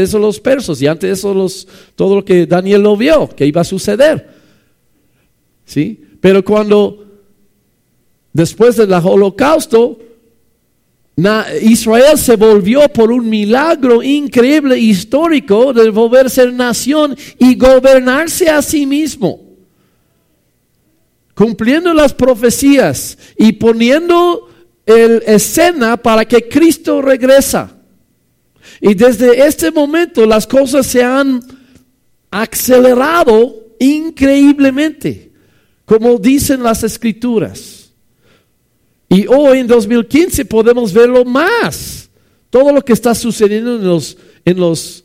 de eso los persos y antes de eso los, todo lo que Daniel lo vio, que iba a suceder. ¿Sí? Pero cuando, después del holocausto, Israel se volvió por un milagro increíble histórico de volver a ser nación y gobernarse a sí mismo. Cumpliendo las profecías y poniendo el escena para que Cristo regresa. Y desde este momento las cosas se han acelerado increíblemente, como dicen las escrituras. Y hoy en 2015 podemos verlo más. Todo lo que está sucediendo en los, en los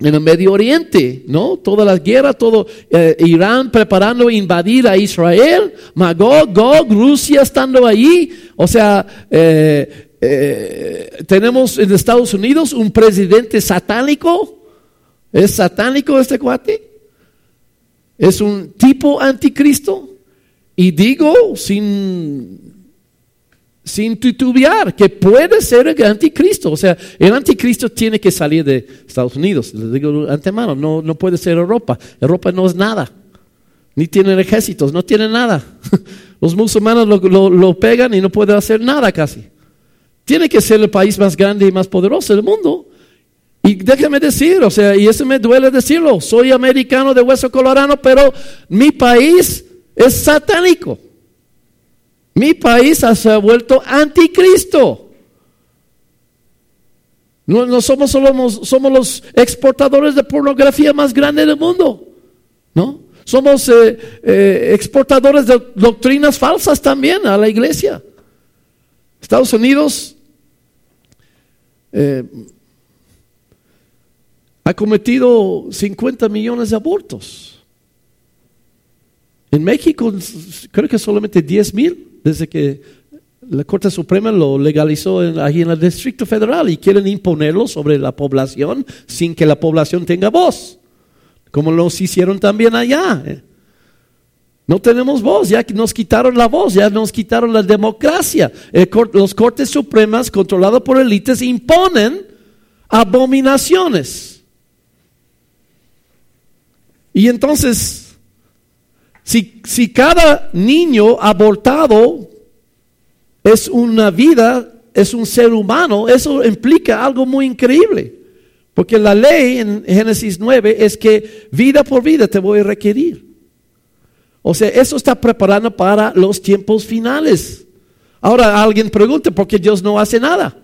en el Medio Oriente, ¿no? Toda la guerra, todo eh, Irán preparando invadir a Israel, Magog, Gog, Rusia estando allí. O sea, eh, eh, tenemos en Estados Unidos un presidente satánico. ¿Es satánico este cuate? Es un tipo anticristo. Y digo sin sin titubear, que puede ser el anticristo. O sea, el anticristo tiene que salir de Estados Unidos. Les digo antemano, no, no puede ser Europa. Europa no es nada. Ni tienen ejércitos, no tienen nada. Los musulmanes lo, lo, pegan y no puede hacer nada casi. Tiene que ser el país más grande y más poderoso del mundo. Y déjame decir, o sea, y eso me duele decirlo, soy americano de hueso colorado, pero mi país es satánico. Mi país se ha vuelto anticristo. No, somos solo somos los exportadores de pornografía más grandes del mundo, ¿no? Somos eh, eh, exportadores de doctrinas falsas también a la iglesia. Estados Unidos eh, ha cometido 50 millones de abortos. En México creo que solamente 10 mil desde que la Corte Suprema lo legalizó en, ahí en el Distrito Federal y quieren imponerlo sobre la población sin que la población tenga voz, como los hicieron también allá. No tenemos voz, ya nos quitaron la voz, ya nos quitaron la democracia. los Cortes Supremas, controlados por élites, imponen abominaciones. Y entonces si, cada niño abortado es una vida, es un ser humano, eso implica algo muy increíble. Porque la ley en Génesis 9 es que vida por vida te voy a requerir. O sea, eso está preparando para los tiempos finales. Ahora alguien pregunta, ¿por qué Dios no hace nada?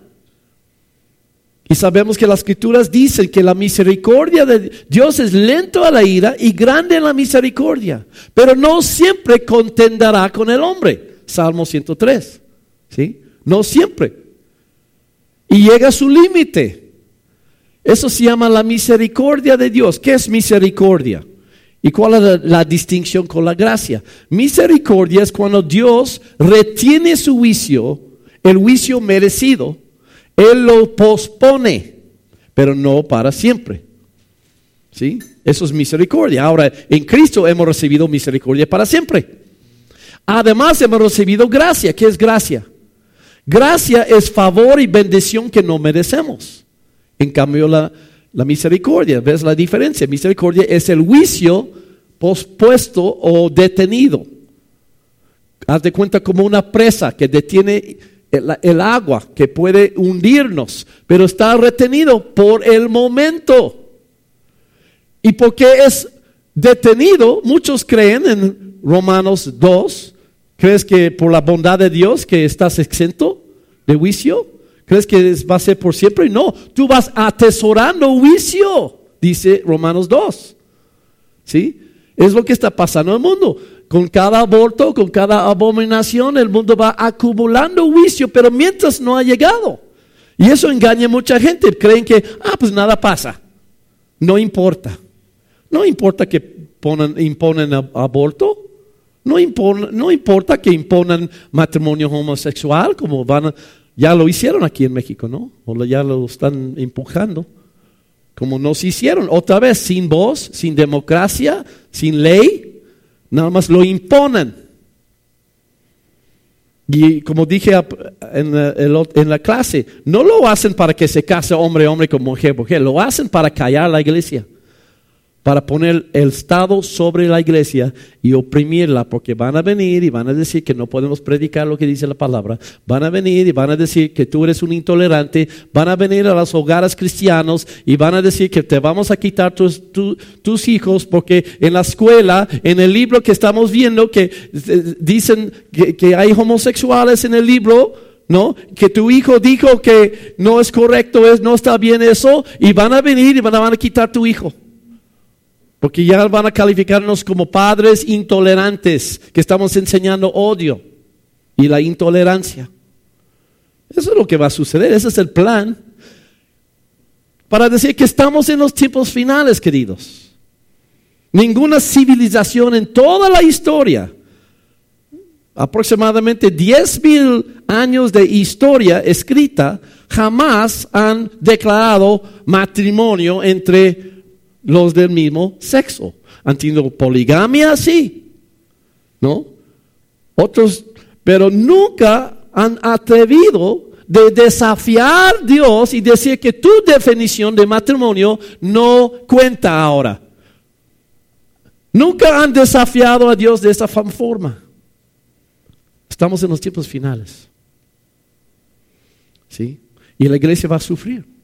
Y sabemos que las escrituras dicen que la misericordia de Dios es lento a la ira y grande en la misericordia, pero no siempre contenderá con el hombre. Salmo 103. ¿Sí? No siempre. Y llega a su límite. Eso se llama la misericordia de Dios. ¿Qué es misericordia? ¿Y cuál es la, distinción con la gracia? Misericordia es cuando Dios retiene su juicio, el juicio merecido, él lo pospone, pero no para siempre. ¿Sí? Eso es misericordia. Ahora, en Cristo hemos recibido misericordia para siempre. Además, hemos recibido gracia. ¿Qué es gracia? Gracia es favor y bendición que no merecemos. En cambio, la, la misericordia, ¿ves la diferencia? Misericordia es el juicio pospuesto o detenido. Haz de cuenta como una presa que detiene el, agua que puede hundirnos, pero está retenido por el momento. ¿Y porque es detenido? Muchos creen en Romanos 2. ¿Crees que por la bondad de Dios que estás exento de juicio? ¿Crees que va a ser por siempre? No, tú vas atesorando juicio, dice Romanos 2. ¿Sí? Es lo que está pasando en el mundo. Con cada aborto, con cada abominación, el mundo va acumulando juicio, pero mientras no ha llegado. Y eso engaña a mucha gente. Creen que, ah, pues nada pasa. No importa. No importa que ponen, imponen aborto. No, no importa que imponan matrimonio homosexual, como van ya lo hicieron aquí en México, ¿no? O ya lo están empujando. Como nos hicieron otra vez, sin voz, sin democracia, sin ley, Nada más lo imponen. Y como dije en la, en la clase, no lo hacen para que se case hombre hombre con mujer mujer, lo hacen para callar la iglesia para poner el Estado sobre la iglesia y oprimirla, porque van a venir y van a decir que no podemos predicar lo que dice la palabra, van a venir y van a decir que tú eres un intolerante, van a venir a los hogares cristianos y van a decir que te vamos a quitar tus, hijos, porque en la escuela, en el libro que estamos viendo, que eh, dicen que, hay homosexuales en el libro, ¿no? Que tu hijo dijo que no es correcto, es, no está bien eso, y van a venir y van a quitar tu hijo. Porque ya van a calificarnos como padres intolerantes, que estamos enseñando odio y la intolerancia. Eso es lo que va a suceder, ese es el plan. Para decir que estamos en los tiempos finales, queridos. Ninguna civilización en toda la historia, aproximadamente 10 mil años de historia escrita, jamás han declarado matrimonio entre los del mismo sexo. Han tenido poligamia, sí, ¿no? Otros, pero nunca han atrevido de desafiar a Dios y decir que tu definición de matrimonio no cuenta ahora. Nunca han desafiado a Dios de esa forma. Estamos en los tiempos finales. ¿Sí? Y la iglesia va a sufrir.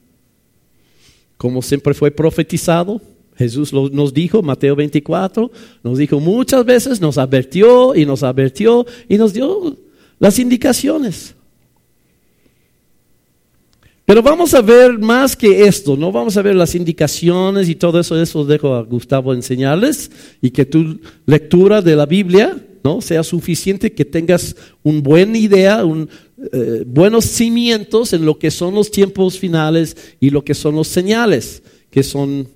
Como siempre fue profetizado, Jesús nos dijo, Mateo 24, nos dijo muchas veces, nos advirtió y nos advirtió y nos dio las indicaciones. Pero vamos a ver más que esto, no vamos a ver las indicaciones y todo eso, eso dejo a Gustavo enseñarles y que tu lectura de la Biblia ¿no? sea suficiente, que tengas una buena idea, eh, buenos cimientos en lo que son los tiempos finales y lo que son los señales, que son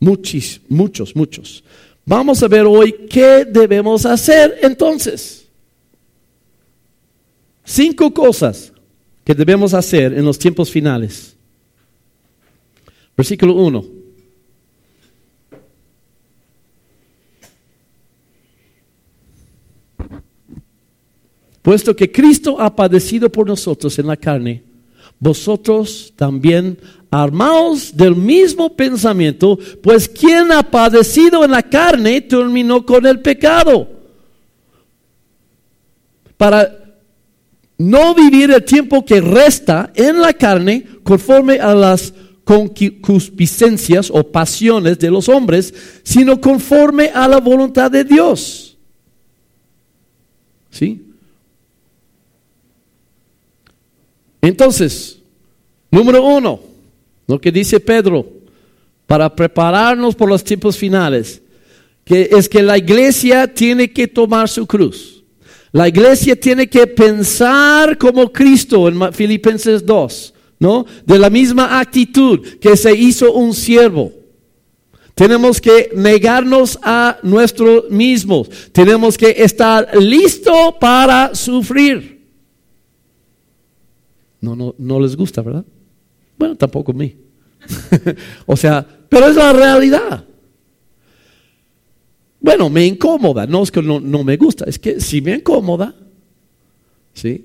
Muchos, muchos, muchos. Vamos a ver hoy qué debemos hacer entonces. Cinco cosas que debemos hacer en los tiempos finales. Versículo 1. Puesto que Cristo ha padecido por nosotros en la carne, vosotros también armaos del mismo pensamiento, pues quien ha padecido en la carne terminó con el pecado. Para no vivir el tiempo que resta en la carne conforme a las concupiscencias o pasiones de los hombres, sino conforme a la voluntad de Dios. ¿Sí? Entonces, número uno, lo que dice Pedro, para prepararnos por los tiempos finales, que es que la iglesia tiene que tomar su cruz. La iglesia tiene que pensar como Cristo en Filipenses 2, ¿no? De la misma actitud que se hizo un siervo. Tenemos que negarnos a nosotros mismos. Tenemos que estar listo para sufrir. No, no, no les gusta, ¿verdad? Bueno, tampoco a mí. o sea, pero es la realidad. Bueno, me incomoda, no es que no, me gusta, es que si me incomoda, ¿sí?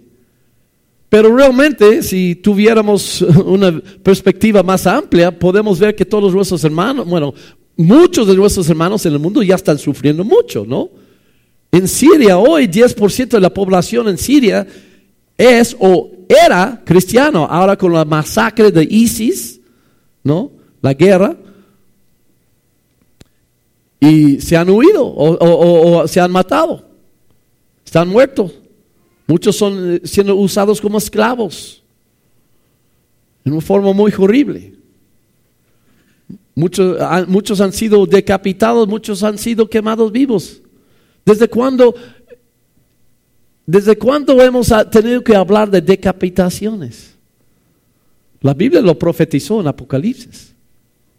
Pero realmente, si tuviéramos una perspectiva más amplia, podemos ver que todos nuestros hermanos, bueno, muchos de nuestros hermanos en el mundo ya están sufriendo mucho, ¿no? En Siria, hoy 10% de la población en Siria es o era cristiano, ahora con la masacre de ISIS, ¿no? La guerra. Y se han huido o, se han matado. Están muertos. Muchos son eh, siendo usados como esclavos. En una forma muy horrible. Muchos, muchos han sido decapitados, muchos han sido quemados vivos. ¿Desde cuándo ¿Desde cuándo hemos tenido que hablar de decapitaciones? La Biblia lo profetizó en Apocalipsis,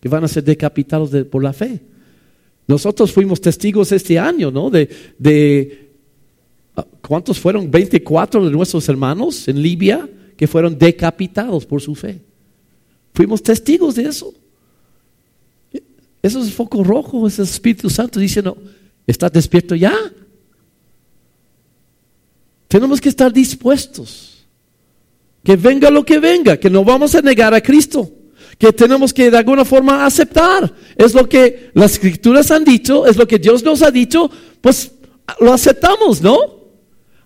que van a ser decapitados por la fe. Nosotros fuimos testigos este año, ¿no? De, de, ah, ¿cuántos fueron? 24 de nuestros hermanos en Libia que fueron decapitados por su fe. Fuimos testigos de eso. Eso es el foco rojo, es el Espíritu Santo diciendo, ¿estás despierto ya? Tenemos que estar dispuestos. Que venga lo que venga, que no vamos a negar a Cristo. Que tenemos que de alguna forma aceptar. Es lo que las escrituras han dicho, es lo que Dios nos ha dicho, pues lo aceptamos, ¿no?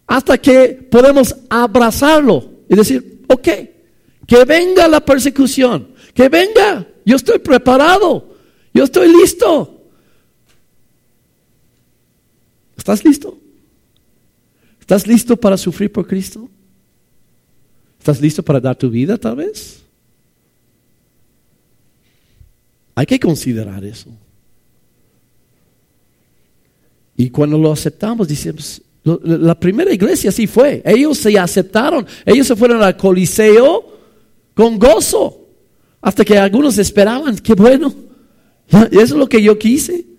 Hasta que podemos abrazarlo y decir, ok, que venga la persecución, que venga, yo estoy preparado, yo estoy listo. ¿Estás listo? ¿Estás listo para sufrir por Cristo? ¿Estás listo para dar tu vida tal vez? Hay que considerar eso. Y cuando lo aceptamos, decimos, la primera iglesia sí fue. Ellos se aceptaron. Ellos se fueron al Coliseo con gozo. Hasta que algunos esperaban, qué bueno. Eso es lo que yo quise.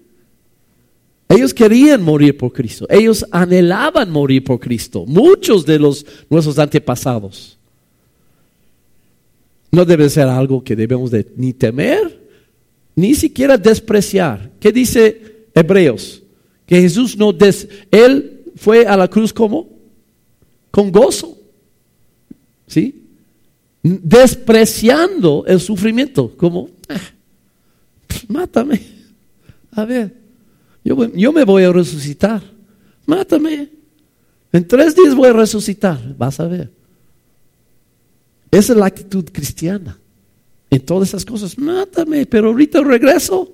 Ellos querían morir por Cristo. Ellos anhelaban morir por Cristo. Muchos de los nuestros antepasados. No debe ser algo que debemos de ni temer, ni siquiera despreciar. ¿Qué dice Hebreos? Que Jesús no des, él fue a la cruz como con gozo. ¿Sí? Despreciando el sufrimiento, como ah, mátame. A ver, yo, me voy a resucitar. Mátame. En tres días voy a resucitar. Vas a ver. Esa es la actitud cristiana. En todas esas cosas, mátame, pero ahorita regreso.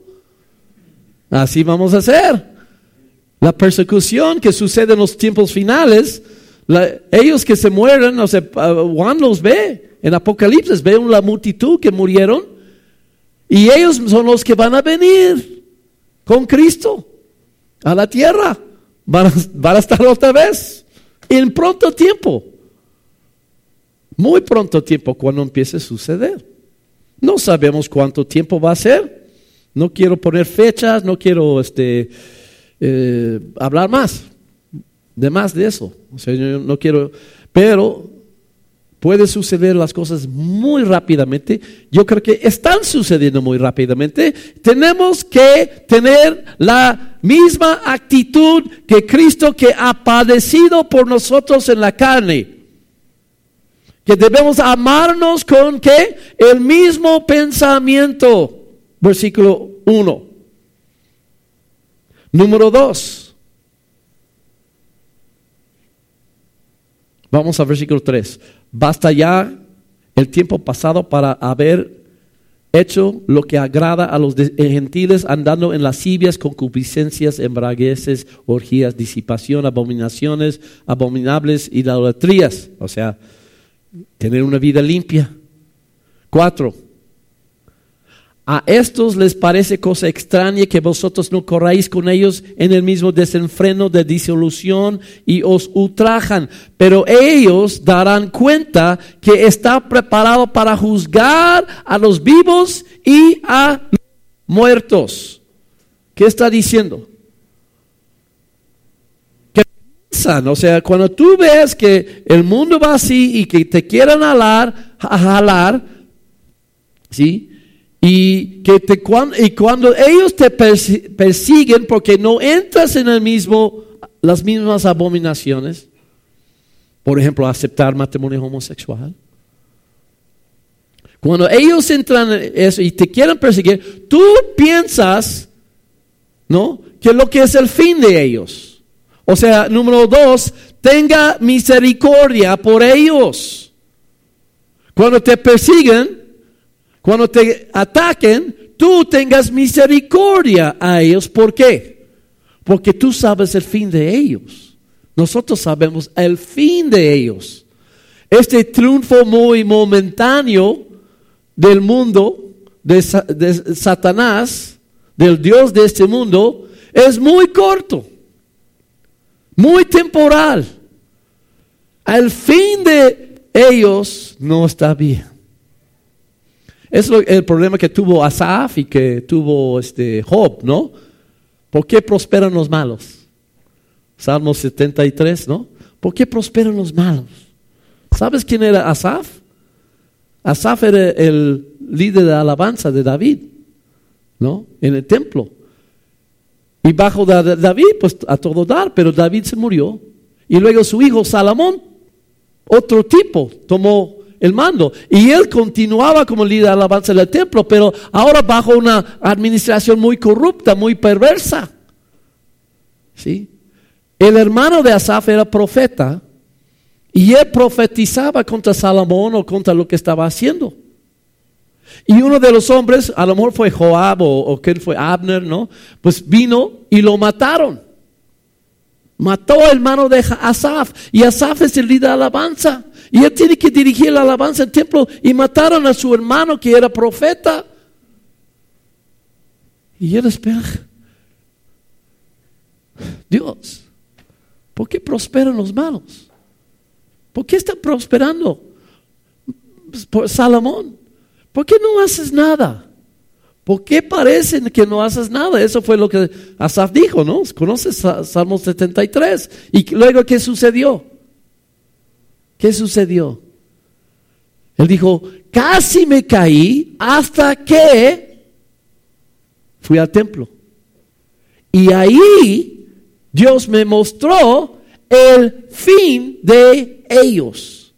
Así vamos a hacer. La persecución que sucede en los tiempos finales, ellos que se mueren, Juan los ve en Apocalipsis, ve la multitud que murieron y ellos son los que van a venir con Cristo a la tierra. Van a, estar otra vez en pronto tiempo. Muy pronto tiempo cuando empiece a suceder. No sabemos cuánto tiempo va a ser. No quiero poner fechas, no quiero este, eh, hablar más, de más de eso. O sea, yo no quiero, pero Puede suceder las cosas muy rápidamente. Yo creo que están sucediendo muy rápidamente. Tenemos que tener la misma actitud que Cristo que ha padecido por nosotros en la carne. Que debemos amarnos con qué? El mismo pensamiento. Versículo 1. Número 2. Vamos al versículo 3. Basta ya el tiempo pasado para haber hecho lo que agrada a los eh, gentiles, andando en lascivias, concupiscencias, embragueces, orgías, disipación, abominaciones, abominables idolatrías. O sea, tener una vida limpia. Cuatro a estos les parece cosa extraña que vosotros no corráis con ellos en el mismo desenfreno de disolución y os ultrajan, pero ellos darán cuenta que está preparado para juzgar a los vivos y a muertos. ¿Qué está diciendo? Que piensan, o sea, cuando tú ves que el mundo va así y que te quieran jalar, jalar, ¿sí? Y, que te, y cuando ellos te persiguen porque no entras en el mismo, las mismas abominaciones, por ejemplo, aceptar matrimonio homosexual. Cuando ellos entran en eso y te quieren perseguir, tú piensas, ¿no? Que lo que es el fin de ellos. O sea, número dos, tenga misericordia por ellos. Cuando te persiguen, cuando te ataquen, tú tengas misericordia a ellos. ¿Por qué? Porque tú sabes el fin de ellos. Nosotros sabemos el fin de ellos. Este triunfo muy momentáneo del mundo, de, Satanás, del Dios de este mundo, es muy corto, muy temporal. El fin de ellos no está bien. Es el problema que tuvo Asaf y que tuvo este Job, ¿no? ¿Por qué prosperan los malos? Salmo 73, ¿no? ¿Por qué prosperan los malos? ¿Sabes quién era Asaf? Asaf era el líder de alabanza de David, ¿no? En el templo. Y bajo David, pues a todo dar, pero David se murió. Y luego su hijo Salomón, otro tipo, tomó el mando. Y él continuaba como líder de alabanza del templo, pero ahora bajo una administración muy corrupta, muy perversa. ¿Sí? El hermano de Asaf era profeta y él profetizaba contra Salomón o contra lo que estaba haciendo. Y uno de los hombres, a lo mejor fue Joab o, o fue Abner, ¿no? Pues vino y lo mataron. Mató al hermano de Asaf. Y Asaf es el líder de alabanza. Y él tiene que dirigir la alabanza al templo. Y mataron a su hermano que era profeta. Y él espera. Dios, ¿por qué prosperan los malos? ¿Por qué está prosperando? Pues, Salomón. ¿Por qué no haces nada? ¿Por qué parece que no haces nada? Eso fue lo que Asaf dijo, ¿no? ¿Conoces Salmo 73? Y luego, ¿qué sucedió? ¿Qué sucedió? Él dijo, casi me caí hasta que fui al templo. Y ahí Dios me mostró el fin de ellos.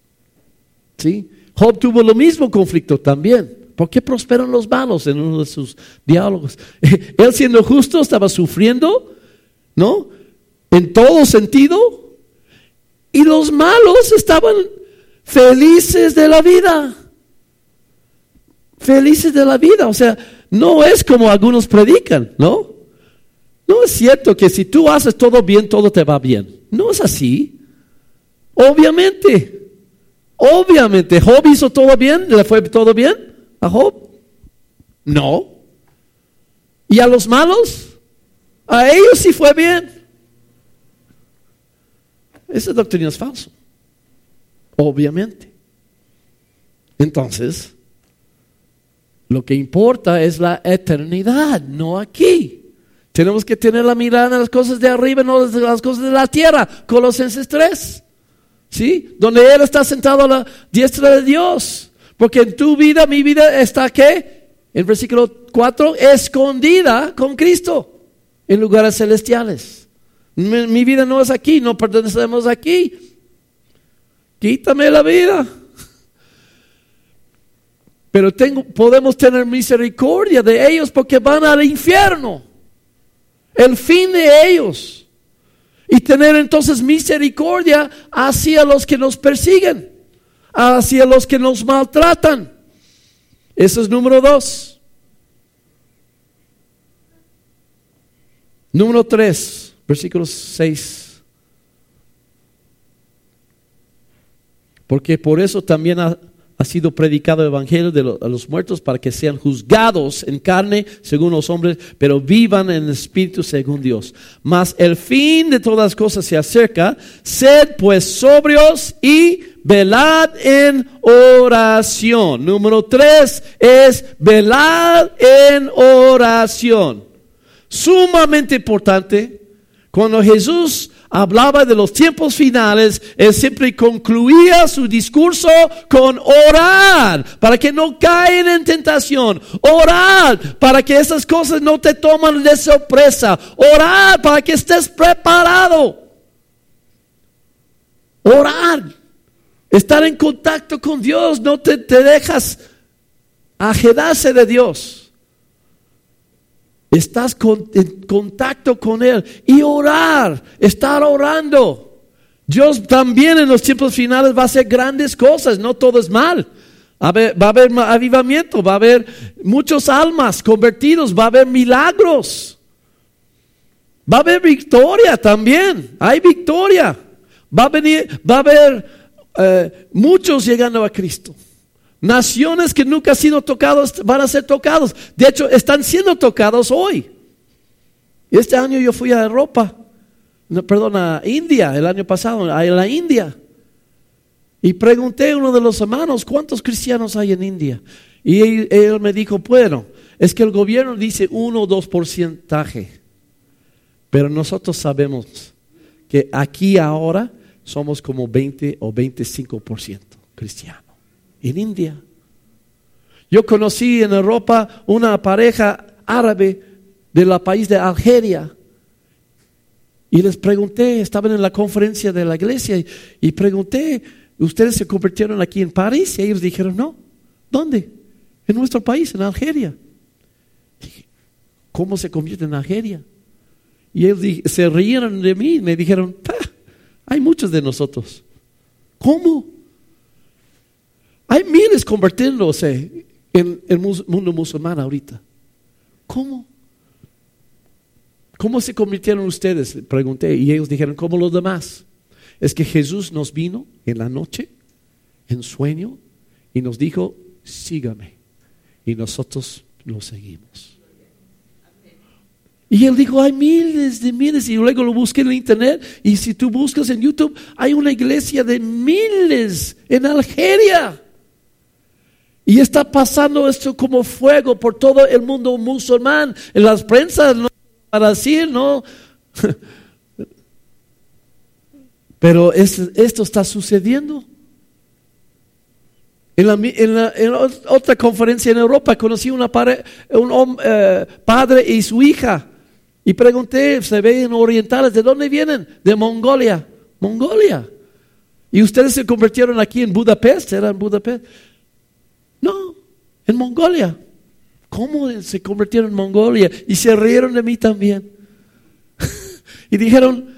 ¿Sí? Job tuvo lo mismo conflicto también. ¿Por qué prosperan los malos en uno de sus diálogos? Él siendo justo estaba sufriendo, ¿no? En todo sentido. Y los malos estaban felices de la vida. Felices de la vida. O sea, no es como algunos predican, ¿no? No es cierto que si tú haces todo bien, todo te va bien. No es así. Obviamente. Obviamente, Job hizo todo bien, le fue todo bien a Job. No. ¿Y a los malos? A ellos sí fue bien. Esa doctrina es falso. Obviamente. Entonces, lo que importa es la eternidad, no aquí. Tenemos que tener la mirada en las cosas de arriba, no en las cosas de la tierra. Colosenses 3. ¿Sí? Donde Él está sentado a la diestra de Dios. Porque en tu vida, mi vida está ¿qué? En versículo 4, escondida con Cristo en lugares celestiales. Mi, vida no es aquí, no pertenecemos aquí. Quítame la vida. Pero tengo, podemos tener misericordia de ellos porque van al infierno. El fin de ellos y tener entonces misericordia hacia los que nos persiguen, hacia los que nos maltratan. Eso es número dos. Número tres, versículos seis. Porque por eso también ha, ha sido predicado el evangelio de los muertos para que sean juzgados en carne según los hombres, pero vivan en espíritu según Dios. Mas el fin de todas las cosas se acerca. Sed pues sobrios y velad en oración. Número tres es velad en oración. Sumamente importante. Cuando Jesús hablaba de los tiempos finales, él siempre concluía su discurso con orar para que no caen en tentación, orar para que esas cosas no te toman de sorpresa, orar para que estés preparado, orar, estar en contacto con Dios, no te, te dejas ajedarse de Dios. Estás en contacto con Él y orar, estar orando. Dios también en los tiempos finales va a hacer grandes cosas, no todo es mal. Va a haber avivamiento, va a haber muchos almas convertidos, va a haber milagros. Va a haber victoria también, hay victoria. Va a, venir, va a haber eh, muchos llegando a Cristo. Naciones que nunca han sido tocados van a ser tocados. De hecho, están siendo tocados hoy. Este año yo fui a Europa, no, perdón, a India, el año pasado, a la India. Y pregunté a uno de los hermanos, ¿cuántos cristianos hay en India? Y él, me dijo, bueno, es que el gobierno dice 1 o 2 porcentaje. Pero nosotros sabemos que aquí ahora somos como 20 o 25% cristianos en India. Yo conocí en Europa una pareja árabe del país de Algeria. Y les pregunté, estaban en la conferencia de la iglesia y, pregunté, ¿ustedes se convirtieron aquí en París? Y ellos dijeron, no. ¿Dónde? En nuestro país, en Algeria. Dije, ¿cómo se convierte en Algeria? Y ellos se rieron de mí y me dijeron, hay muchos de nosotros. ¿Cómo? Hay miles convirtiéndose en el mundo musulmán ahorita. ¿Cómo? ¿Cómo se convirtieron ustedes? Pregunté y ellos dijeron, como los demás. Es que Jesús nos vino en la noche, en sueño, y nos dijo, sígame. Y nosotros lo seguimos. Y él dijo, hay miles de miles. Y luego lo busqué en internet. Y si tú buscas en YouTube, hay una iglesia de miles en Algeria. Y está pasando esto como fuego por todo el mundo musulmán. En las prensas, no para decir, no. Pero esto está sucediendo. En, la, otra conferencia en Europa conocí una un eh, padre y su hija y pregunté, se ven orientales, ¿de dónde vienen? De Mongolia. Mongolia. ¿Y ustedes se convirtieron aquí en Budapest? ¿Era en Budapest? No, en Mongolia. ¿Cómo se convirtieron en Mongolia? Y se rieron de mí también. y dijeron,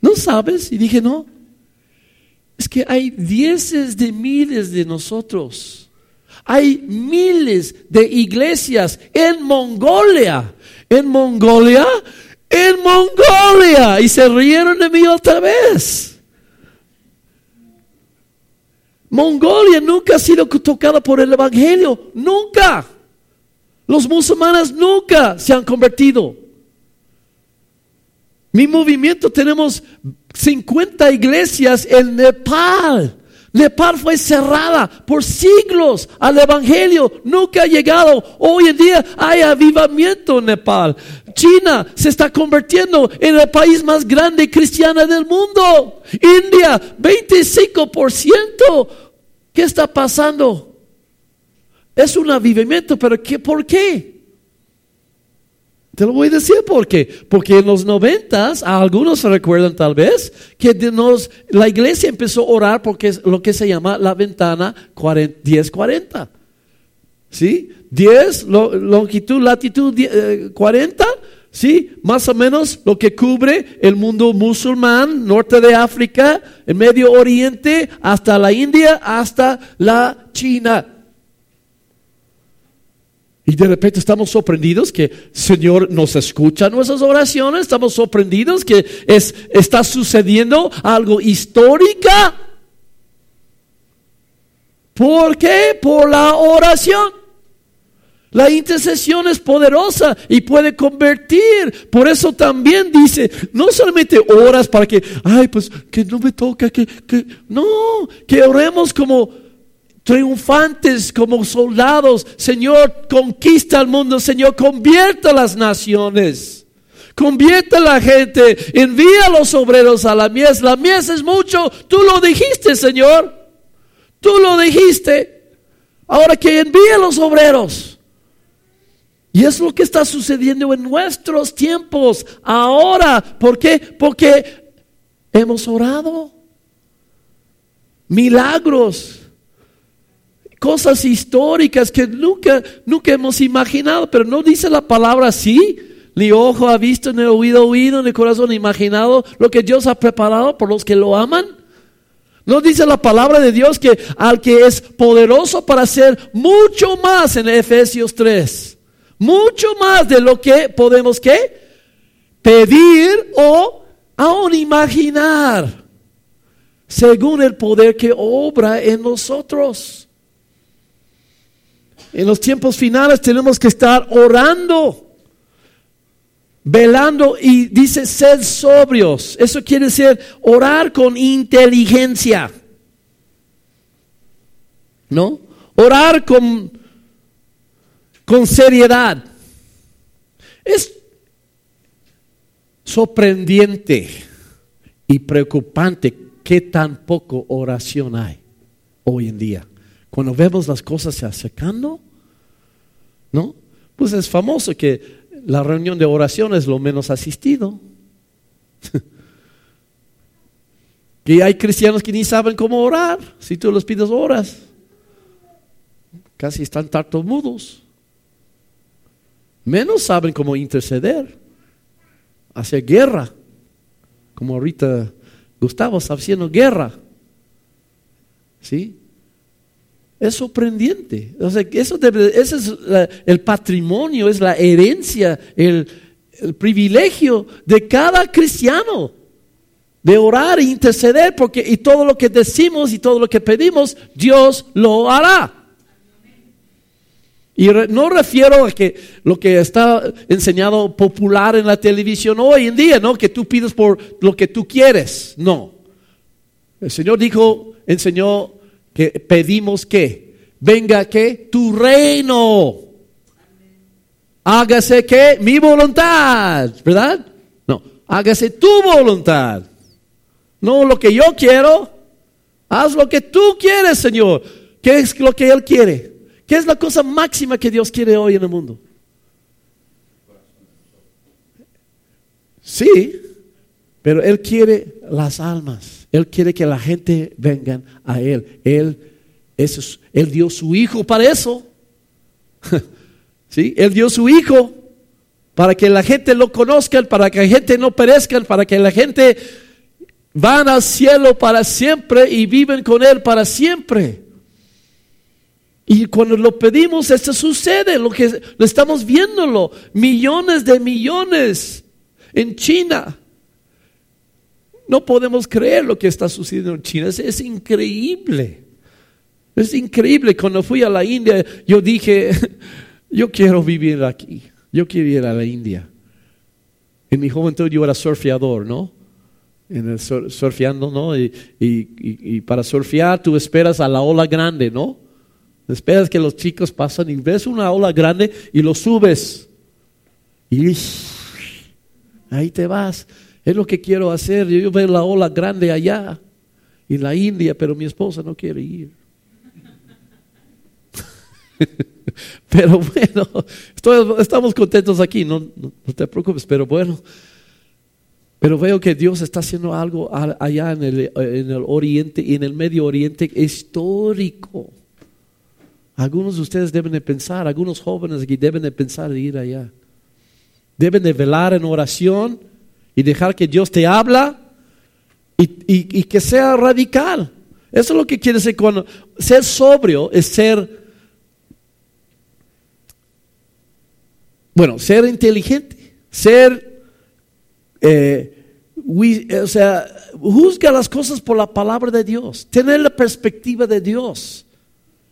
¿no sabes? Y dije, no. Es que hay dieces de miles de nosotros. Hay miles de iglesias en Mongolia. En Mongolia. En Mongolia. Y se rieron de mí otra vez. Mongolia nunca ha sido tocada por el Evangelio. Nunca. Los musulmanes nunca se han convertido. Mi movimiento tenemos 50 iglesias en Nepal. Nepal fue cerrada por siglos al Evangelio. Nunca ha llegado. Hoy en día hay avivamiento en Nepal. China se está convirtiendo en el país más grande cristiano del mundo. India, 25%. ¿Qué está pasando? Es un avivamiento, pero ¿qué, ¿por qué? Te lo voy a decir por qué. Porque en los noventas, algunos se recuerdan tal vez, que nos, la iglesia empezó a orar porque es lo que se llama la ventana 1040. ¿Sí? 10, longitud, latitud 40. Eh, ¿Sí? Más o menos lo que cubre el mundo musulmán, norte de África, el Medio Oriente, hasta la India, hasta la China. Y de repente estamos sorprendidos que Señor nos escucha nuestras oraciones, estamos sorprendidos que es, está sucediendo algo histórico. ¿Por qué? Por la oración. La intercesión es poderosa y puede convertir. Por eso también dice, no solamente oras para que, ay, pues que no me toca, que, que no, que oremos como triunfantes como soldados. Señor, conquista el mundo. Señor, convierta las naciones. Convierte a la gente. Envía a los obreros a la mies. La mies es mucho. Tú lo dijiste, Señor. Tú lo dijiste. Ahora que envíe a los obreros. Y es lo que está sucediendo en nuestros tiempos. Ahora. ¿Por qué? Porque hemos orado. Milagros cosas históricas que nunca, nunca hemos imaginado, pero no dice la palabra así. Ni ojo ha visto, ni oído oído, ni corazón imaginado lo que Dios ha preparado por los que lo aman. No dice la palabra de Dios que al que es poderoso para hacer mucho más en Efesios 3. Mucho más de lo que podemos ¿qué? pedir o aún imaginar. Según el poder que obra en nosotros. En los tiempos finales tenemos que estar orando, velando y dice sed sobrios. Eso quiere decir orar con inteligencia. ¿No? Orar con, con seriedad. Es sorprendente y preocupante que tan poco oración hay hoy en día. Cuando vemos las cosas se acercando, pues es famoso que la reunión de oración es lo menos asistido. que hay cristianos que ni saben cómo orar. Si tú les pides horas, casi están tartamudos. Menos saben cómo interceder, hacer guerra, como ahorita Gustavo está haciendo guerra. ¿Sí? Es sorprendente. O eso ese es el patrimonio, es la herencia, el, el privilegio de cada cristiano de orar e interceder, porque y todo lo que decimos y todo lo que pedimos, Dios lo hará. Y no refiero a que lo que está enseñado popular en la televisión hoy en día, ¿no? Que tú pides por lo que tú quieres. No. El Señor dijo, enseñó que pedimos que venga que tu reino. Hágase que mi voluntad, ¿verdad? No, hágase tu voluntad. No lo que yo quiero. Haz lo que tú quieres, Señor. ¿Qué es lo que Él quiere? ¿Qué es la cosa máxima que Dios quiere hoy en el mundo? Sí, pero Él quiere las almas. Él quiere que la gente venga a Él. Él, eso él dio su Hijo para eso. ¿Sí? Él dio su Hijo para que la gente lo conozca, para que la gente no perezca, para que la gente van al cielo para siempre y viven con Él para siempre. Y cuando lo pedimos, esto sucede, lo que lo estamos viéndolo, millones de millones en China. No podemos creer lo que está sucediendo en China, es, increíble. Es increíble. Cuando fui a la India, yo dije, yo quiero vivir aquí, yo quiero ir a la India. En mi juventud yo era surfeador, ¿no? En el surfeando, ¿no? Y, y para surfear tú esperas a la ola grande, ¿no? Esperas que los chicos pasen y ves una ola grande y lo subes. Y ahí te vas. Es lo que quiero hacer. Yo veo la ola grande allá, en la India, pero mi esposa no quiere ir. pero bueno, estamos contentos aquí, no, no, te preocupes, pero bueno. Pero veo que Dios está haciendo algo allá en el, en el oriente y en el medio oriente histórico. Algunos de ustedes deben de pensar, algunos jóvenes aquí deben de pensar de ir allá. Deben de velar en oración y dejar que Dios te habla y, que sea radical. Eso es lo que quiere decir cuando ser sobrio es ser, bueno, ser inteligente, ser, eh, o sea, juzga las cosas por la palabra de Dios, tener la perspectiva de Dios.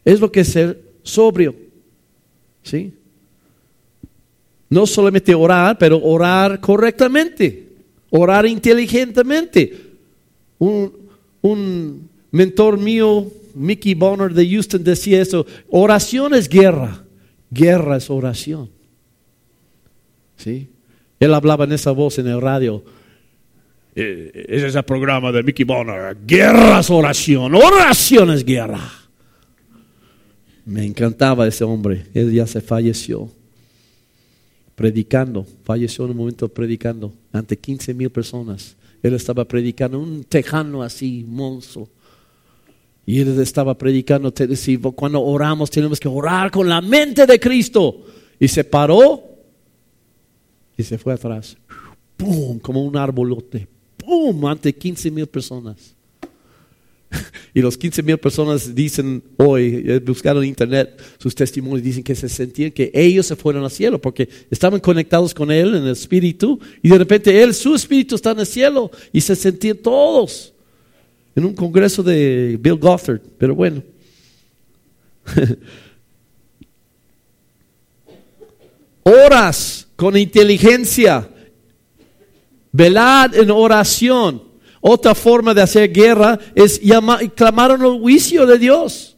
Es lo que es ser sobrio. ¿Sí? No solamente orar, pero orar correctamente, orar inteligentemente. Un, un mentor mío, Mickey Bonner de Houston, decía eso, oración es guerra, guerra es oración. ¿Sí? Él hablaba en esa voz en el radio. Eh, ese es el programa de Mickey Bonner. Guerra es oración, oración es guerra. Me encantaba ese hombre. Él ya se falleció. Predicando. Falleció en un momento predicando ante 15 mil personas. Él estaba predicando un tejano así, monstruo. Y él estaba predicando, te decía, cuando oramos tenemos que orar con la mente de Cristo. Y se paró y se fue atrás. ¡Pum! Como un arbolote. ¡Pum! Ante 15 mil personas. Y los 15 mil personas dicen hoy, eh, buscaron en internet sus testimonios, dicen que se sentían que ellos se fueron al cielo porque estaban conectados con Él en el espíritu y de repente Él, su espíritu está en el cielo y se sentían todos en un congreso de Bill Gothard. Pero bueno. Horas con inteligencia. Velad en oración otra forma de hacer guerra es llamar, clamar el juicio de Dios.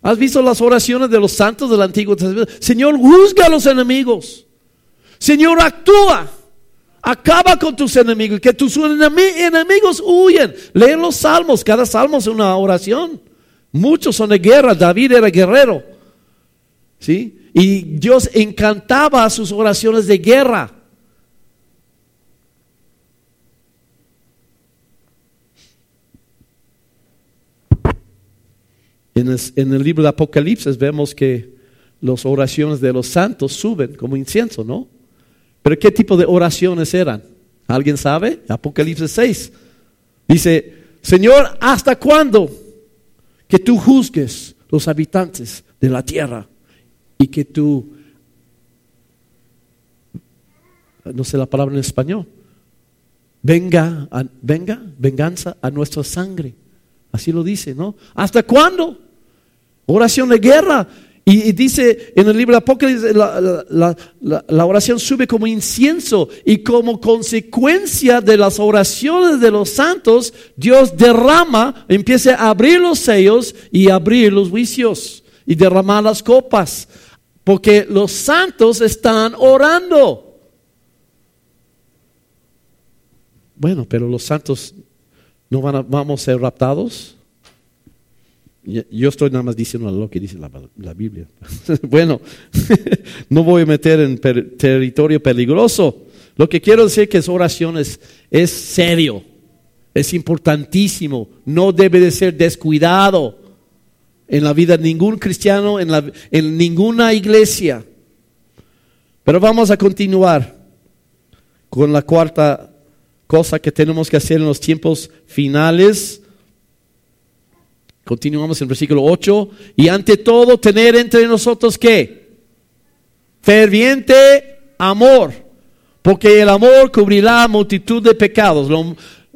¿Has visto las oraciones de los santos del Antiguo Testamento? Señor, juzga a los enemigos. Señor, actúa. Acaba con tus enemigos, que tus enemigos huyen. Leen los salmos, cada salmo es una oración. Muchos son de guerra, David era guerrero. ¿Sí? Y Dios encantaba sus oraciones de guerra. En el, libro de Apocalipsis vemos que las oraciones de los santos suben como incienso, ¿no? Pero ¿qué tipo de oraciones eran? ¿Alguien sabe? Apocalipsis 6. Dice, Señor, ¿hasta cuándo que tú juzgues los habitantes de la tierra y que tú, no sé la palabra en español, venga, venga, venganza a nuestra sangre? Así lo dice, ¿no? ¿Hasta cuándo? Oración de guerra. Y, dice en el libro de Apocalipsis, la, oración sube como incienso y como consecuencia de las oraciones de los santos, Dios derrama, empieza a abrir los sellos y abrir los juicios y derramar las copas, porque los santos están orando. Bueno, pero los santos no van a, vamos a ser raptados. Yo estoy nada más diciendo lo que dice la, Biblia. bueno, no voy a meter en territorio peligroso. Lo que quiero decir que es oraciones es serio, es importantísimo, no debe de ser descuidado en la vida de ningún cristiano, en, la, en ninguna iglesia. Pero vamos a continuar con la cuarta cosa que tenemos que hacer en los tiempos finales Continuamos en versículo 8. Y ante todo, tener entre nosotros qué? Ferviente amor. Porque el amor cubrirá multitud de pecados.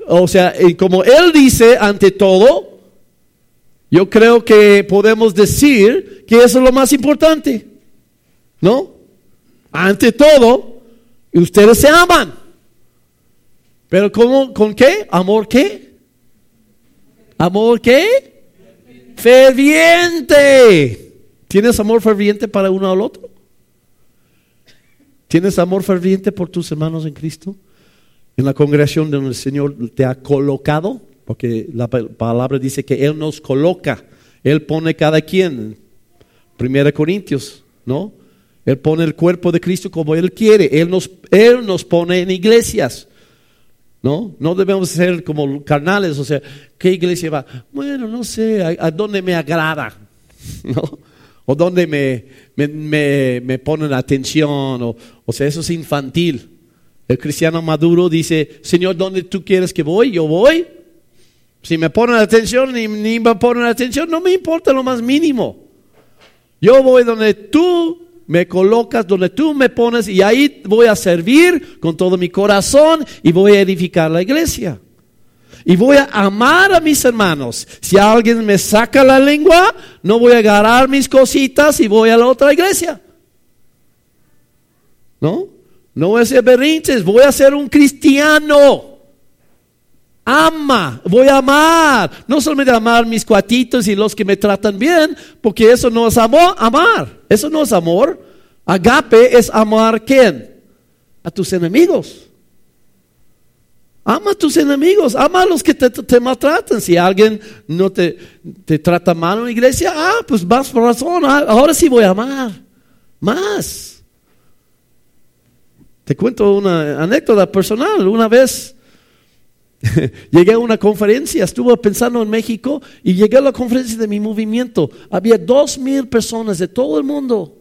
o sea, como él dice, ante todo, yo creo que podemos decir que eso es lo más importante. ¿No? Ante todo, ustedes se aman. Pero ¿cómo, ¿con qué? ¿Amor qué? ¿Amor qué? Ferviente. ¿Tienes amor ferviente para uno al otro? ¿Tienes amor ferviente por tus hermanos en Cristo? En la congregación donde el Señor te ha colocado, porque la palabra dice que Él nos coloca, Él pone cada quien. Primera Corintios, ¿no? Él pone el cuerpo de Cristo como Él quiere. Él nos, Él nos pone en iglesias. ¿No? No debemos ser como carnales, o sea, ¿qué iglesia va? Bueno, no sé, ¿a, dónde me agrada? ¿No? O dónde me, me, me, ponen atención, o, o sea, eso es infantil. El cristiano maduro dice, Señor, ¿dónde tú quieres que voy? Yo voy. Si me ponen atención, ni, ni me ponen atención, no me importa lo más mínimo. Yo voy donde tú me colocas donde tú me pones y ahí voy a servir con todo mi corazón y voy a edificar la iglesia. Y voy a amar a mis hermanos. Si alguien me saca la lengua, no voy a agarrar mis cositas y voy a la otra iglesia. ¿No? No voy a ser berrinches, voy a ser un cristiano. Ama, voy a amar. No solamente amar mis cuatitos y los que me tratan bien, porque eso no es amor, amar. Eso no es amor. Agape es amar quién? A tus enemigos. Ama a tus enemigos, ama a los que te, maltratan. Si alguien no te, te, trata mal en la iglesia, ah, pues más por razón, ah, ahora sí voy a amar. Más. Te cuento una anécdota personal. Una vez llegué a una conferencia, estuve pensando en México y llegué a la conferencia de mi movimiento. Había dos mil personas de todo el mundo.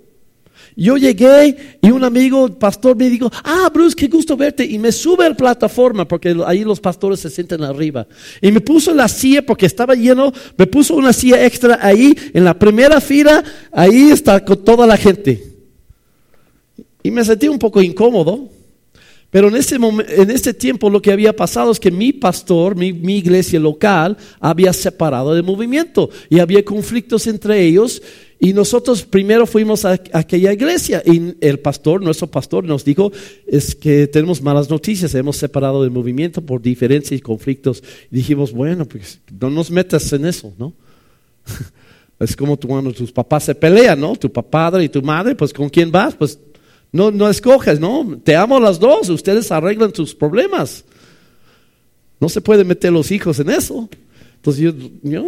Yo llegué y un amigo, pastor, me dijo, ah, Bruce, qué gusto verte. Y me sube a la plataforma, porque ahí los pastores se sientan arriba. Y me puso la silla, porque estaba lleno, me puso una silla extra ahí, en la primera fila, ahí está con toda la gente. Y me sentí un poco incómodo. Pero en ese, en ese tiempo lo que había pasado es que mi pastor, mi, mi, iglesia local, había separado del movimiento y había conflictos entre ellos. Y nosotros primero fuimos a, aquella iglesia y el pastor, nuestro pastor, nos dijo es que tenemos malas noticias, hemos separado del movimiento por diferencias y conflictos. Dijimos, bueno, pues no nos metas en eso, ¿no? es como cuando tus papás se pelean, ¿no? Tu papá y tu madre, pues ¿con quién vas? Pues no, no escoges, ¿no? Te amo las dos, ustedes arreglan sus problemas. No se puede meter los hijos en eso. Entonces yo,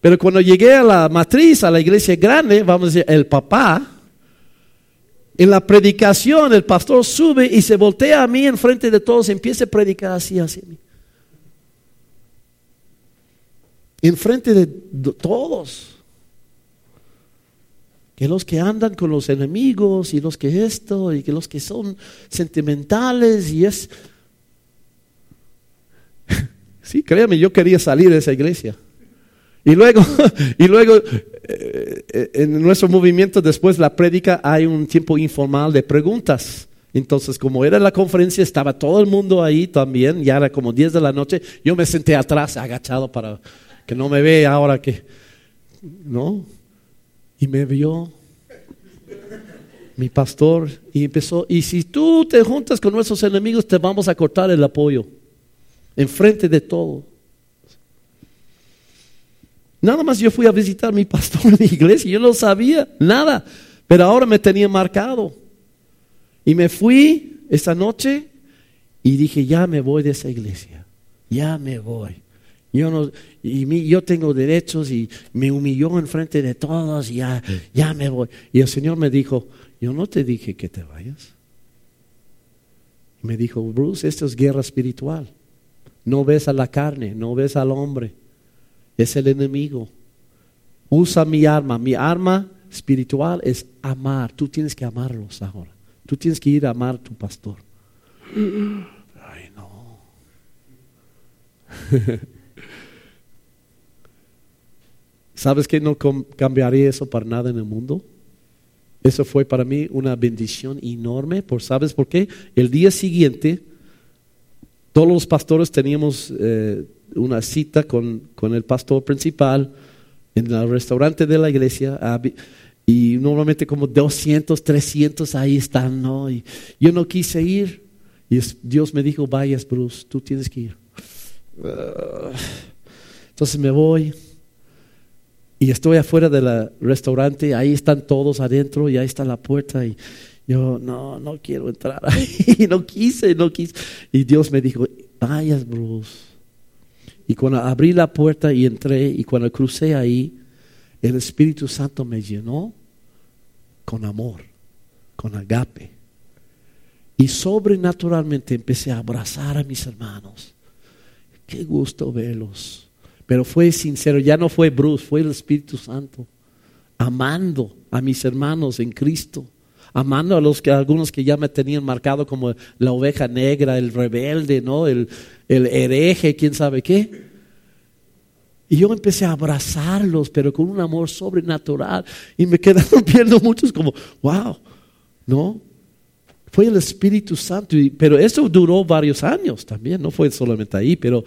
pero cuando llegué a la matriz, a la iglesia grande, vamos a decir, el papá, en la predicación, el pastor sube y se voltea a mí en frente de todos y empieza a predicar así, así. En frente de todos. Que los que andan con los enemigos y los que esto y que los que son sentimentales y es... sí, créame, yo quería salir de esa iglesia. Y luego, y luego eh, en nuestro movimiento después de la prédica hay un tiempo informal de preguntas. Entonces, como era la conferencia, estaba todo el mundo ahí también, ya era como 10 de la noche, yo me senté atrás, agachado para que no me vea ahora que, ¿no? Y me vio mi pastor y empezó, y si tú te juntas con nuestros enemigos, te vamos a cortar el apoyo, enfrente de todo. Nada más yo fui a visitar a mi pastor en mi iglesia, yo no sabía nada, pero ahora me tenía marcado. Y me fui esa noche y dije, ya me voy de esa iglesia, ya me voy. Yo, no, y yo tengo derechos y me humilló en frente de todos y ya, ya me voy. Y el Señor me dijo, yo no te dije que te vayas. Y me dijo, Bruce, esto es guerra espiritual. No ves a la carne, no ves al hombre. Es el enemigo. Usa mi arma. Mi arma espiritual es amar. Tú tienes que amarlos ahora. Tú tienes que ir a amar a tu pastor. Ay, no. ¿Sabes que no cambiaría eso para nada en el mundo? Eso fue para mí una bendición enorme. Por, ¿Sabes por qué? El día siguiente, todos los pastores teníamos eh, una cita con, con, el pastor principal en el restaurante de la iglesia. Y normalmente como 200, 300 ahí están, ¿no? Y yo no quise ir. Y Dios me dijo, vayas, Bruce, tú tienes que ir. Ah. entonces me voy y estoy afuera del restaurante, ahí están todos adentro y ahí está la puerta y yo no, no quiero entrar ahí, no quise, no quise. Y Dios me dijo, vayas Bruce. Y cuando abrí la puerta y entré y cuando crucé ahí, el Espíritu Santo me llenó con amor, con agape. Y sobrenaturalmente empecé a abrazar a mis hermanos. Qué gusto verlos pero fue sincero, ya no fue Bruce, fue el Espíritu Santo, amando a mis hermanos en Cristo, amando a los que algunos que ya me tenían marcado como la oveja negra, el rebelde, ¿no? el, el hereje, quién sabe qué. Y yo empecé a abrazarlos, pero con un amor sobrenatural. Y me quedaron viendo muchos como, wow, ¿no? Fue el Espíritu Santo. pero eso duró varios años también, no fue solamente ahí, pero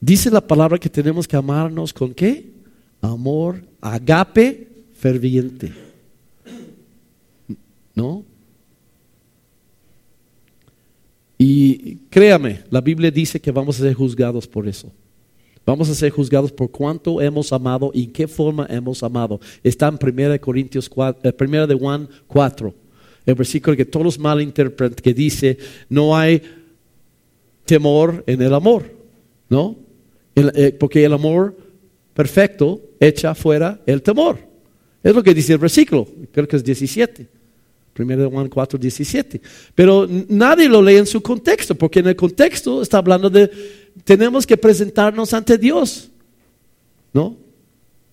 Dice la palabra que tenemos que amarnos con qué? Amor, agape ferviente. ¿No? Y créame, la Biblia dice que vamos a ser juzgados por eso. Vamos a ser juzgados por cuánto hemos amado y en qué forma hemos amado. Está en 1 Corintios 4, 1 eh, de Juan 4, el versículo que todos malinterpretan, que dice, no hay temor en el amor, ¿no? Eh, porque el amor perfecto echa fuera el temor. Es lo que dice el versículo, creo que es 17. Primero Juan 4, 17. Pero nadie lo lee en su contexto, porque en el contexto está hablando de tenemos que presentarnos ante Dios. ¿No?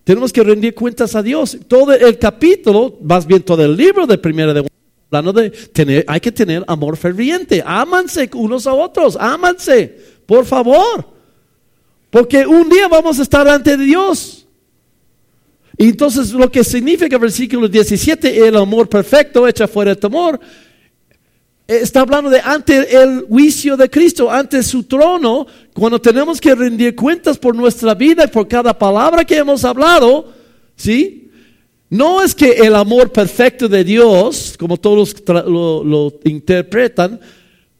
Tenemos que rendir cuentas a Dios. Todo el capítulo, más bien todo el libro de Primera de Juan, hablando de tener, hay que tener amor ferviente. Ámanse unos a otros, ámanse, por favor. Porque un día vamos a estar ante Dios. Y entonces lo que significa el versículo 17, el amor perfecto echa fuera el temor, está hablando de ante el juicio de Cristo, ante su trono, cuando tenemos que rendir cuentas por nuestra vida y por cada palabra que hemos hablado, ¿sí? No es que el amor perfecto de Dios, como todos lo, lo interpretan,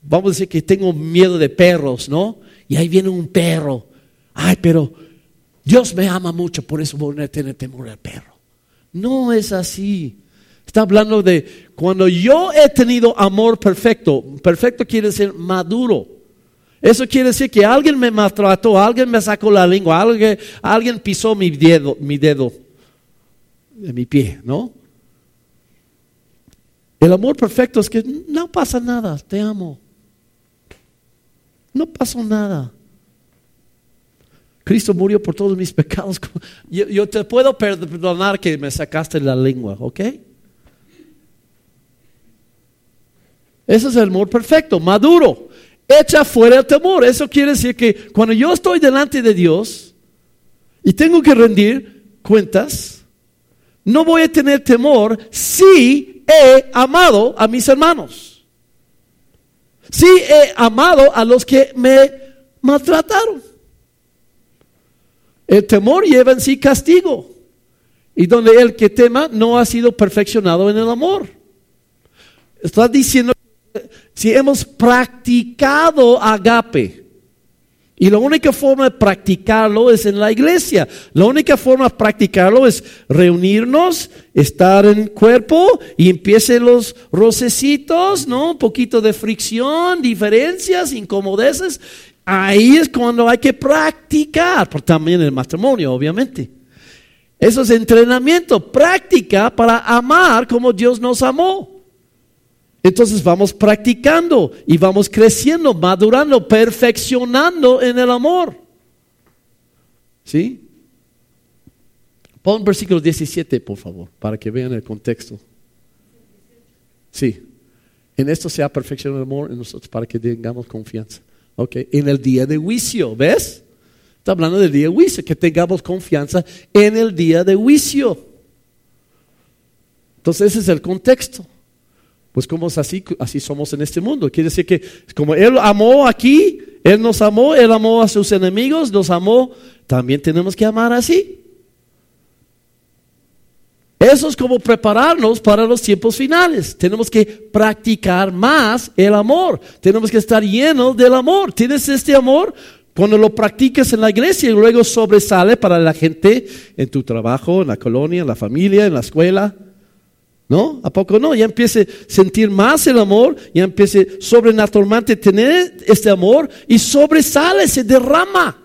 vamos a decir que tengo miedo de perros, ¿no? Y ahí viene un perro ay, pero Dios me ama mucho, por eso voy a tener temor al perro. No es así. Está hablando de cuando yo he tenido amor perfecto. Perfecto quiere decir maduro. Eso quiere decir que alguien me maltrató, alguien me sacó la lengua, alguien, alguien pisó mi dedo, mi dedo de mi pie, ¿no? El amor perfecto es que no pasa nada, te amo. No pasó nada. Cristo murió por todos mis pecados. Yo, te puedo perdonar que me sacaste la lengua, ¿ok? Ese es el amor perfecto, maduro. Echa fuera el temor. Eso quiere decir que cuando yo estoy delante de Dios y tengo que rendir cuentas, no voy a tener temor si he amado a mis hermanos. Si he amado a los que me maltrataron. El temor lleva en sí castigo. Y donde el que tema no ha sido perfeccionado en el amor. Está diciendo si hemos practicado agape. Y la única forma de practicarlo es en la iglesia. La única forma de practicarlo es reunirnos, estar en cuerpo y empiecen los rocecitos, ¿no? Un poquito de fricción, diferencias, incomodeces. Ahí es cuando hay que practicar, por también el matrimonio, obviamente. Eso es entrenamiento, práctica para amar como Dios nos amó. Entonces vamos practicando y vamos creciendo, madurando, perfeccionando en el amor. ¿Sí? Pon versículo 17, por favor, para que vean el contexto. Sí. En esto se ha perfeccionado el amor en nosotros para que tengamos confianza. Ok. En el día de juicio, ¿ves? Está hablando del día de juicio, que tengamos confianza en el día de juicio. Entonces ese es el contexto. Pues como es así, así somos en este mundo. Quiere decir que como Él amó aquí, Él nos amó, Él amó a sus enemigos, nos amó, también tenemos que amar así. Eso es como prepararnos para los tiempos finales. Tenemos que practicar más el amor. Tenemos que estar llenos del amor. ¿Tienes este amor? Cuando lo practicas en la iglesia y luego sobresale para la gente en tu trabajo, en la colonia, en la familia, en la escuela. ¿No? ¿A poco no? Ya empiece a sentir más el amor, ya empiece sobrenaturalmente a tener este amor y sobresale, se derrama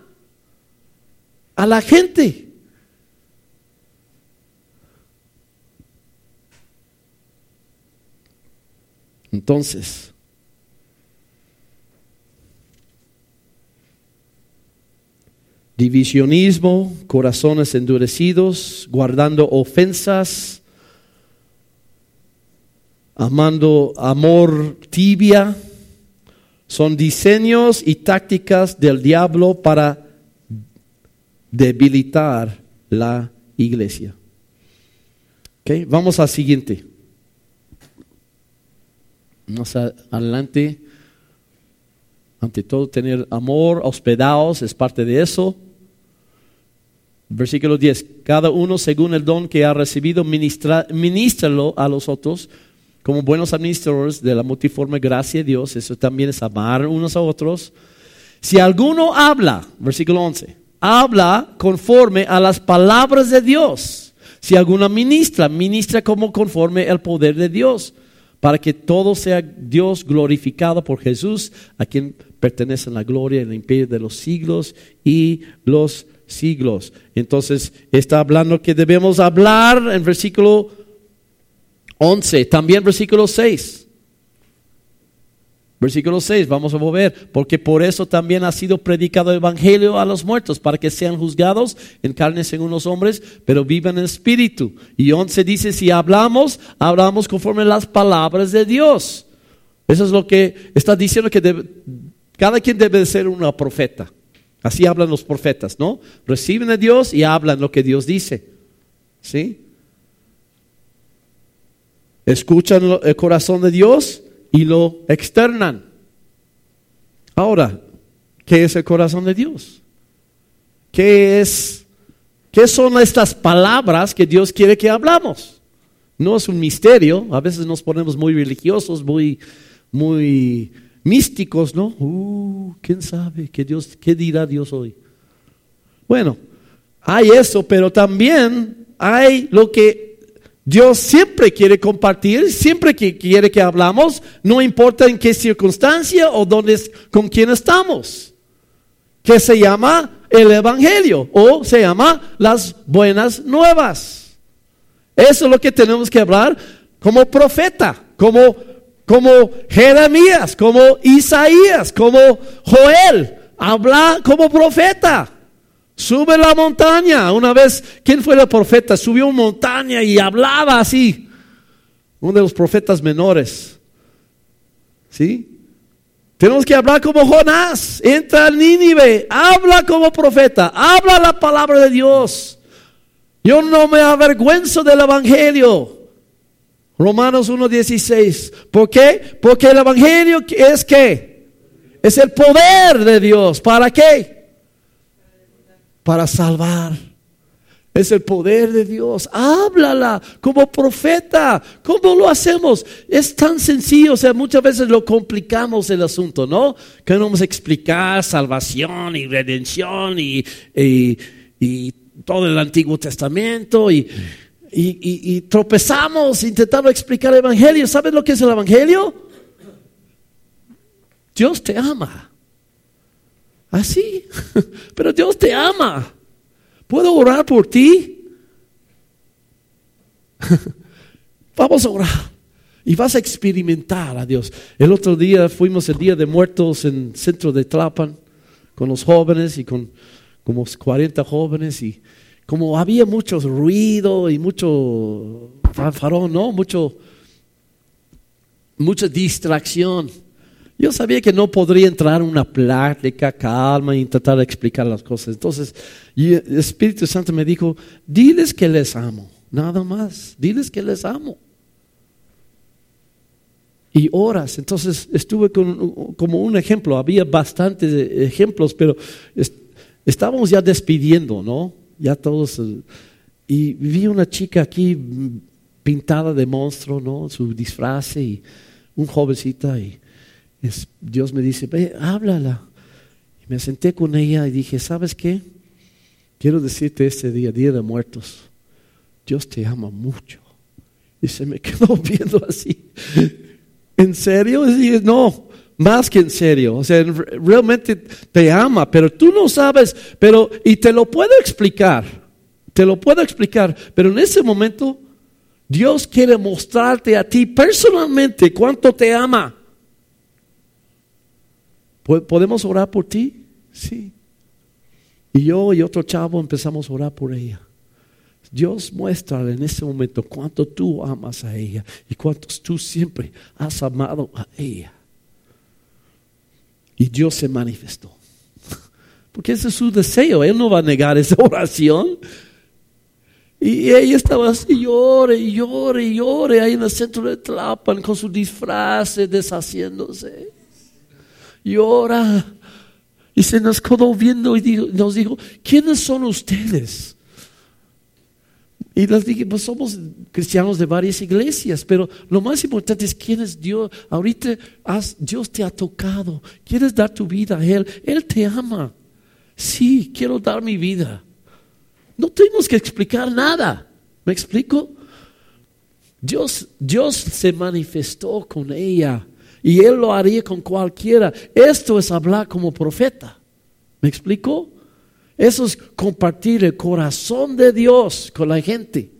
a la gente. Entonces, divisionismo, corazones endurecidos, guardando ofensas, amando amor tibia, son diseños y tácticas del diablo para debilitar la iglesia. Okay, vamos al siguiente. Más adelante. Ante todo, tener amor, hospedados, es parte de eso. Versículo 10. Cada uno según el don que ha recibido, ministra, ministralo a los otros como buenos administradores de la multiforme gracia de Dios, eso también es amar unos a otros. Si alguno habla, versículo 11, habla conforme a las palabras de Dios. Si alguno ministra, ministra como conforme al poder de Dios, para que todo sea Dios glorificado por Jesús, a quien pertenece la gloria y el imperio de los siglos y los siglos. Entonces está hablando que debemos hablar en versículo 11, también versículo 6. Versículo 6, vamos a volver, porque por eso también ha sido predicado el Evangelio a los muertos, para que sean juzgados en carne según los hombres, pero vivan en espíritu. Y 11 dice, si hablamos, hablamos conforme las palabras de Dios. Eso es lo que está diciendo que cada quien debe ser una profeta. Así hablan los profetas, ¿no? Reciben a Dios y hablan lo que Dios dice. ¿Sí? escuchan el corazón de Dios y lo externan. Ahora, ¿qué es el corazón de Dios? ¿Qué es qué son estas palabras que Dios quiere que hablamos? No es un misterio, a veces nos ponemos muy religiosos, muy muy místicos, ¿no? Uh, quién sabe qué Dios qué dirá Dios hoy. Bueno, hay eso, pero también hay lo que Dios siempre quiere compartir, siempre quiere que hablamos, no importa en qué circunstancia o dónde, con quién estamos. Que se llama el Evangelio o se llama las buenas nuevas. Eso es lo que tenemos que hablar como profeta, como, como Jeremías, como Isaías, como Joel. Habla como profeta. Sube la montaña. Una vez, ¿quién fue el profeta? Subió una montaña y hablaba así. Uno de los profetas menores. ¿Sí? Tenemos que hablar como Jonás. Entra al Nínive. Habla como profeta. Habla la palabra de Dios. Yo no me avergüenzo del Evangelio. Romanos 1.16. ¿Por qué? Porque el Evangelio es que es el poder de Dios. ¿Para qué? Para salvar. Es el poder de Dios. Háblala como profeta. ¿Cómo lo hacemos? Es tan sencillo. O sea, muchas veces lo complicamos el asunto, ¿no? Queremos explicar salvación y redención y, todo el Antiguo Testamento y y, tropezamos intentando explicar el Evangelio. ¿Sabes lo que es el Evangelio? Dios te ama. Así. Pero Dios te ama. ¿Puedo orar por ti? Vamos a orar. Y vas a experimentar a Dios. El otro día fuimos el Día de Muertos en el centro de Tlapan con los jóvenes y con como 40 jóvenes y como había mucho ruido y mucho fanfarón, ¿no? Mucho, mucha distracción. Yo sabía que no podría entrar en una plática calma y tratar de explicar las cosas. Entonces, el Espíritu Santo me dijo, diles que les amo, nada más, diles que les amo. Y horas, entonces estuve como un ejemplo, había bastantes ejemplos, pero estábamos ya despidiendo, ¿no? ya todos. Eh, y vi una chica aquí pintada de monstruo, ¿no? Su disfraz y un jovencita y Dios me dice, ve, háblala. Y me senté con ella y dije, ¿sabes qué? Quiero decirte este día, Día de Muertos, Dios te ama mucho. Y se me quedó viendo así. ¿En serio? Y no, más que en serio. O sea, realmente te ama, pero tú no sabes, pero, y te lo puedo explicar, te lo puedo explicar, pero en ese momento Dios quiere mostrarte a ti personalmente cuánto te ama. ¿Podemos orar por ti? Sí. Y yo y otro chavo empezamos a orar por ella. Dios muestra en ese momento cuánto tú amas a ella y cuánto tú siempre has amado a ella. Y Dios se manifestó. Porque ese es su deseo. Él no va a negar esa oración. Y ella estaba así, llore, llore, llore, ahí en el centro de Tlapan con su disfraz deshaciéndose. Llora. Y se nos quedó viendo y nos dijo, ¿quiénes son ustedes? Y les dije, pues somos cristianos de varias iglesias, pero lo más importante es quién es Dios. Ahorita Dios te ha tocado. ¿Quieres dar tu vida a Él? Él te ama. Sí, quiero dar mi vida. No tenemos que explicar nada. ¿Me explico? Dios, Dios se manifestó con ella y Él lo haría con cualquiera. Esto es hablar como profeta. ¿Me explico? Eso es compartir el corazón de Dios con la gente.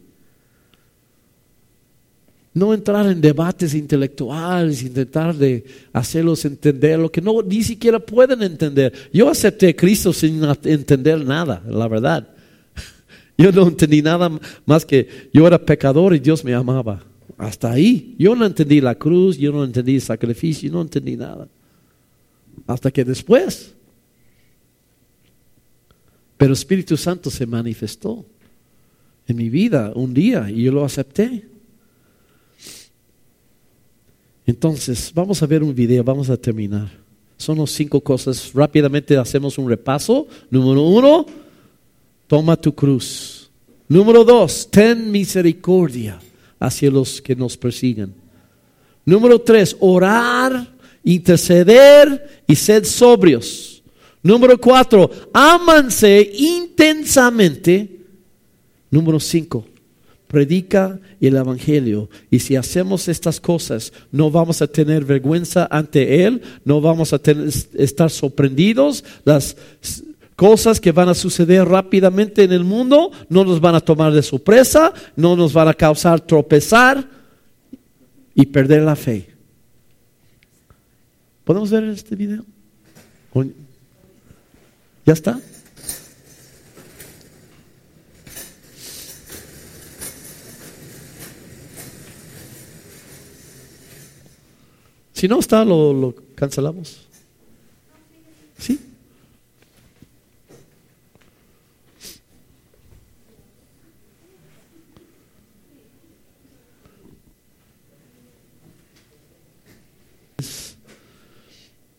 No entrar en debates intelectuales, intentar de hacerlos entender lo que no ni siquiera pueden entender. Yo acepté a Cristo sin entender nada, la verdad. Yo no entendí nada más que yo era pecador y Dios me amaba. Hasta ahí. Yo no entendí la cruz, yo no entendí el sacrificio, no entendí nada. Hasta que después pero el Espíritu Santo se manifestó en mi vida un día y yo lo acepté. Entonces, vamos a ver un video, vamos a terminar. Son las cinco cosas. Rápidamente hacemos un repaso. Número uno, toma tu cruz. Número dos, ten misericordia hacia los que nos persiguen. Número tres, orar, interceder y ser sobrios. Número cuatro, ámanse intensamente. Número cinco, predica el Evangelio. Y si hacemos estas cosas, no vamos a tener vergüenza ante Él, no vamos a estar sorprendidos. Las cosas que van a suceder rápidamente en el mundo, no nos van a tomar de sorpresa, no nos van a causar tropezar y perder la fe. ¿Podemos ver este video? ¿Ya está? Si no está, lo, cancelamos. ¿Sí?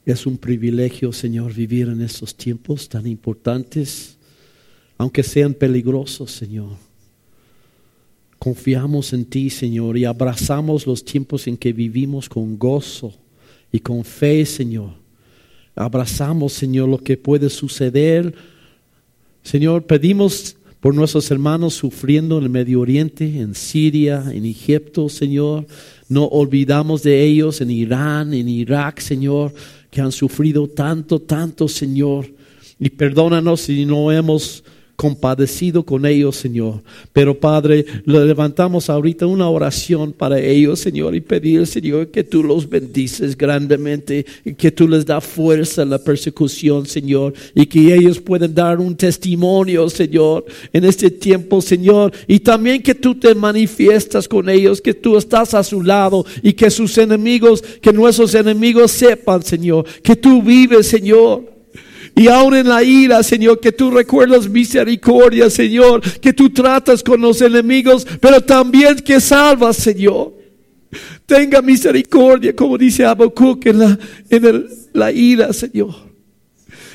Es un privilegio, Señor, vivir en estos tiempos tan importantes, aunque sean peligrosos, Señor. Confiamos en ti, Señor, y abrazamos los tiempos en que vivimos con gozo y con fe, Señor. Abrazamos, Señor, lo que puede suceder. Señor, pedimos por nuestros hermanos sufriendo en el Medio Oriente, en Siria, en Egipto, Señor. No olvidamos de ellos en Irán, en Irak, Señor que han sufrido tanto, tanto, Señor. Y perdónanos si no hemos compadecido con ellos, Señor. Pero Padre, levantamos ahorita una oración para ellos, Señor, y pedir, Señor, que tú los bendices grandemente y que tú les da fuerza en la persecución, Señor, y que ellos puedan dar un testimonio, Señor, en este tiempo, Señor, y también que tú te manifiestas con ellos, que tú estás a su lado y que sus enemigos, que nuestros enemigos sepan, Señor, que tú vives, Señor y aún en la ira, Señor, que tú recuerdas misericordia, Señor, que tú tratas con los enemigos, pero también que salvas, Señor. Tenga misericordia, como dice Habacuc en la, en la ira, Señor.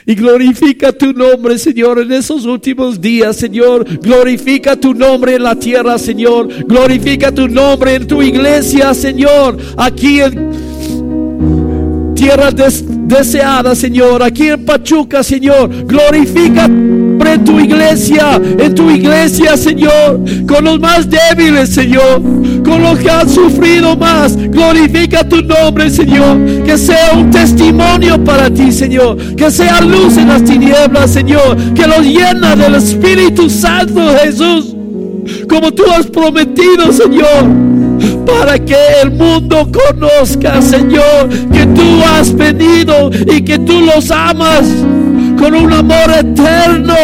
Y glorifica tu nombre, Señor, en esos últimos días, Señor. Glorifica tu nombre en la tierra, Señor. Glorifica tu nombre en tu iglesia, Señor. Aquí en tierra deseada, Señor. Aquí en Pachuca, Señor. Glorifica en tu iglesia, en tu iglesia, Señor. Con los más débiles, Señor. Con los que han sufrido más. Glorifica tu nombre, Señor. Que sea un testimonio para ti, Señor. Que sea luz en las tinieblas, Señor. Que los llena del Espíritu Santo, Jesús. Como tú has prometido, Señor para que el mundo conozca, Señor, que tú has venido y que tú los amas con un amor eterno.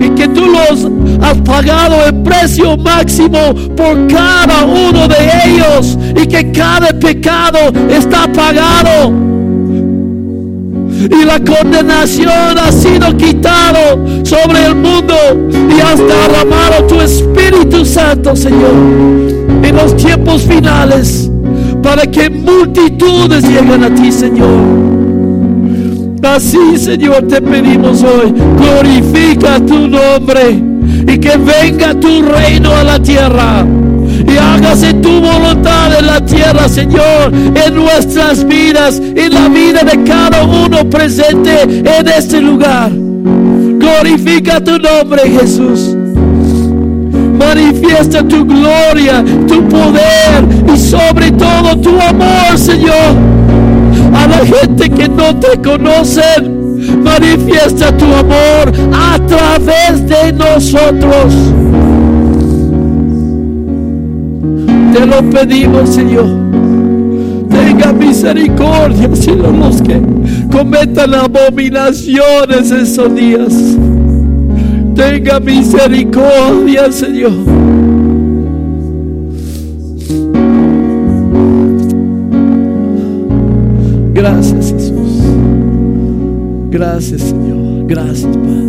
Y que tú los has pagado el precio máximo por cada uno de ellos. Y que cada pecado está pagado y la condenación ha sido quitado sobre el mundo y has derramado tu Espíritu Santo, Señor en los tiempos finales para que multitudes lleguen a ti, Señor. Así, Señor, te pedimos hoy, glorifica tu nombre y que venga tu reino a la tierra. Y hágase tu voluntad en la tierra, Señor, en nuestras vidas, en la vida de cada uno presente en este lugar. Glorifica tu nombre, Jesús. Manifiesta tu gloria, tu poder y sobre todo tu amor, Señor. A la gente que no te conocen, manifiesta tu amor a través de nosotros. Te lo pedimos, Señor. Tenga misericordia, Señor, los que cometan abominaciones esos días. Tenga misericordia, Señor. Gracias, Jesús. Gracias, Señor. Gracias, Padre.